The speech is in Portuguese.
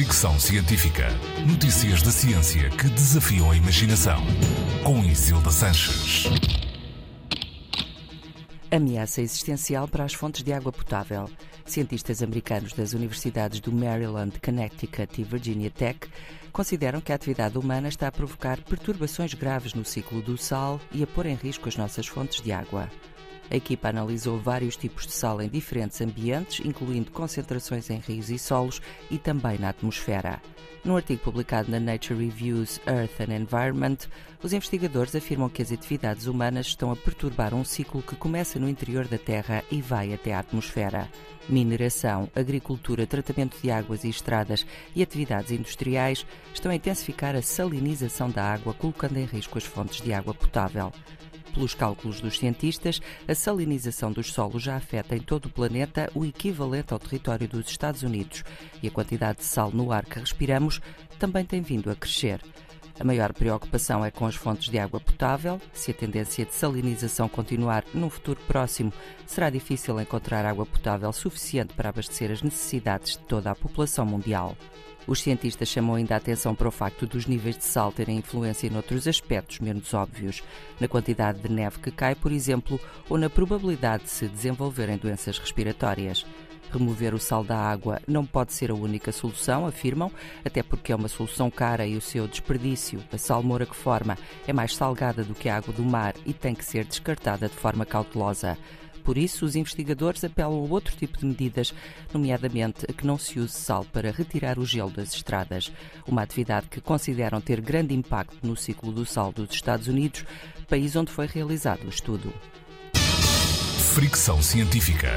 Fricção Científica. Notícias da ciência que desafiam a imaginação. Com Isilda Sanches. Ameaça existencial para as fontes de água potável. Cientistas americanos das universidades do Maryland, Connecticut e Virginia Tech consideram que a atividade humana está a provocar perturbações graves no ciclo do sal e a pôr em risco as nossas fontes de água. A equipa analisou vários tipos de sal em diferentes ambientes, incluindo concentrações em rios e solos e também na atmosfera. Num artigo publicado na Nature Reviews Earth and Environment, os investigadores afirmam que as atividades humanas estão a perturbar um ciclo que começa no interior da Terra e vai até a atmosfera. Mineração, agricultura, tratamento de águas e estradas e atividades industriais estão a intensificar a salinização da água, colocando em risco as fontes de água potável. Pelos cálculos dos cientistas, a salinização dos solos já afeta em todo o planeta o equivalente ao território dos Estados Unidos e a quantidade de sal no ar que respiramos também tem vindo a crescer. A maior preocupação é com as fontes de água potável. Se a tendência de salinização continuar num futuro próximo, será difícil encontrar água potável suficiente para abastecer as necessidades de toda a população mundial. Os cientistas chamam ainda a atenção para o facto dos níveis de sal terem influência noutros aspectos menos óbvios, na quantidade de neve que cai, por exemplo, ou na probabilidade de se desenvolverem doenças respiratórias. Remover o sal da água não pode ser a única solução, afirmam, até porque é uma solução cara e o seu desperdício, a salmoura que forma, é mais salgada do que a água do mar e tem que ser descartada de forma cautelosa. Por isso, os investigadores apelam a outro tipo de medidas, nomeadamente a que não se use sal para retirar o gelo das estradas, uma atividade que consideram ter grande impacto no ciclo do sal dos Estados Unidos, país onde foi realizado o estudo. Fricção Científica.